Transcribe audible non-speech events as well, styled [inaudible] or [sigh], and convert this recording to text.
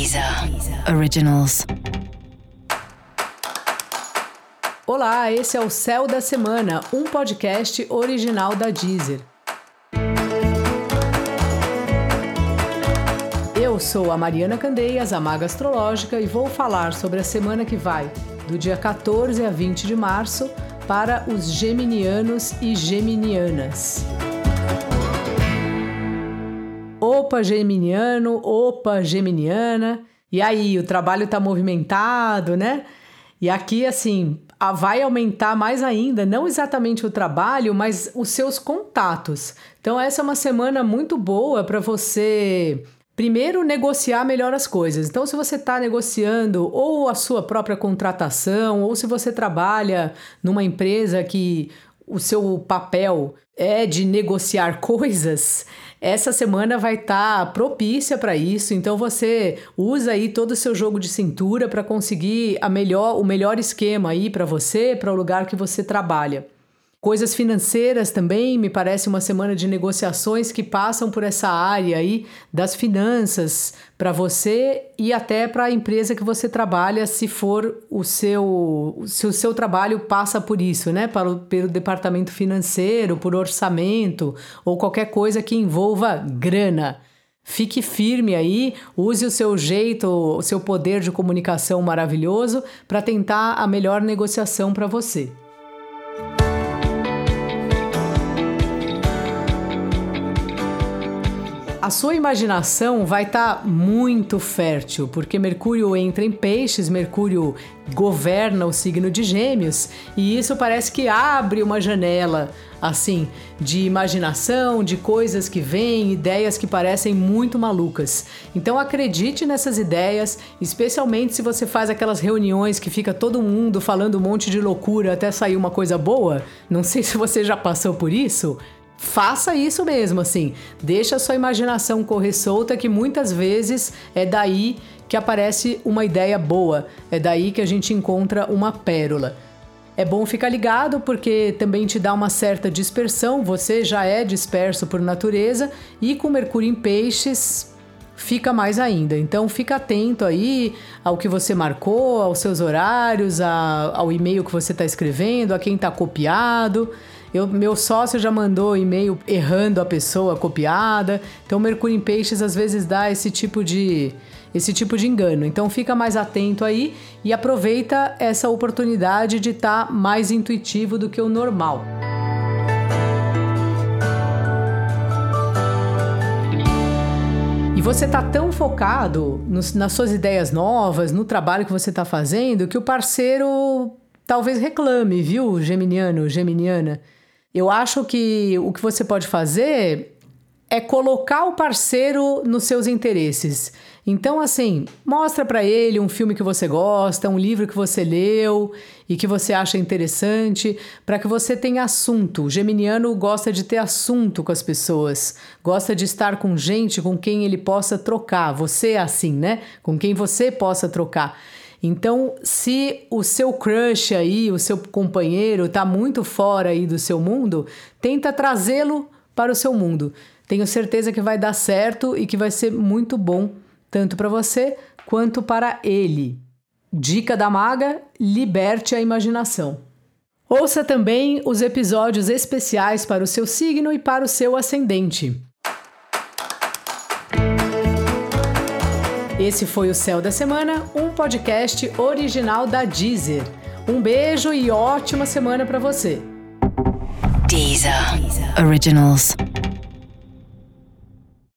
Deezer Originals. Olá, esse é o Céu da Semana, um podcast original da Deezer. Eu sou a Mariana Candeias, a Maga Astrológica, e vou falar sobre a semana que vai, do dia 14 a 20 de março, para os geminianos e geminianas. Opa, geminiano, opa, geminiana. E aí, o trabalho tá movimentado, né? E aqui, assim, vai aumentar mais ainda, não exatamente o trabalho, mas os seus contatos. Então, essa é uma semana muito boa para você. Primeiro, negociar melhor as coisas. Então, se você está negociando ou a sua própria contratação, ou se você trabalha numa empresa que o seu papel é de negociar [laughs] coisas, essa semana vai estar tá propícia para isso, então você usa aí todo o seu jogo de cintura para conseguir a melhor, o melhor esquema aí para você, para o lugar que você trabalha. Coisas financeiras também, me parece uma semana de negociações que passam por essa área aí das finanças para você e até para a empresa que você trabalha, se for o seu, se o seu trabalho passa por isso, né? Para pelo departamento financeiro, por orçamento ou qualquer coisa que envolva grana. Fique firme aí, use o seu jeito, o seu poder de comunicação maravilhoso para tentar a melhor negociação para você. A sua imaginação vai estar tá muito fértil, porque Mercúrio entra em peixes, Mercúrio governa o signo de Gêmeos, e isso parece que abre uma janela assim de imaginação, de coisas que vêm, ideias que parecem muito malucas. Então acredite nessas ideias, especialmente se você faz aquelas reuniões que fica todo mundo falando um monte de loucura até sair uma coisa boa. Não sei se você já passou por isso faça isso mesmo, assim. Deixa a sua imaginação correr solta, que muitas vezes é daí que aparece uma ideia boa, é daí que a gente encontra uma pérola. É bom ficar ligado porque também te dá uma certa dispersão, você já é disperso por natureza e com Mercúrio em Peixes fica mais ainda. Então fica atento aí ao que você marcou, aos seus horários, a, ao e-mail que você está escrevendo, a quem está copiado. Eu, meu sócio já mandou e-mail errando a pessoa copiada. Então, Mercúrio em Peixes às vezes dá esse tipo de esse tipo de engano. Então, fica mais atento aí e aproveita essa oportunidade de estar tá mais intuitivo do que o normal. E você tá tão focado nas suas ideias novas, no trabalho que você tá fazendo, que o parceiro talvez reclame, viu, geminiano, geminiana? Eu acho que o que você pode fazer é colocar o parceiro nos seus interesses. Então, assim, mostra para ele um filme que você gosta, um livro que você leu e que você acha interessante, para que você tenha assunto. O geminiano gosta de ter assunto com as pessoas, gosta de estar com gente com quem ele possa trocar. Você é assim, né? Com quem você possa trocar. Então, se o seu crush aí, o seu companheiro está muito fora aí do seu mundo, tenta trazê-lo para o seu mundo. Tenho certeza que vai dar certo e que vai ser muito bom tanto para você quanto para ele. Dica da maga: liberte a imaginação. Ouça também os episódios especiais para o seu signo e para o seu ascendente. Esse foi o Céu da Semana, um podcast original da Deezer. Um beijo e ótima semana para você. Deezer. Originals.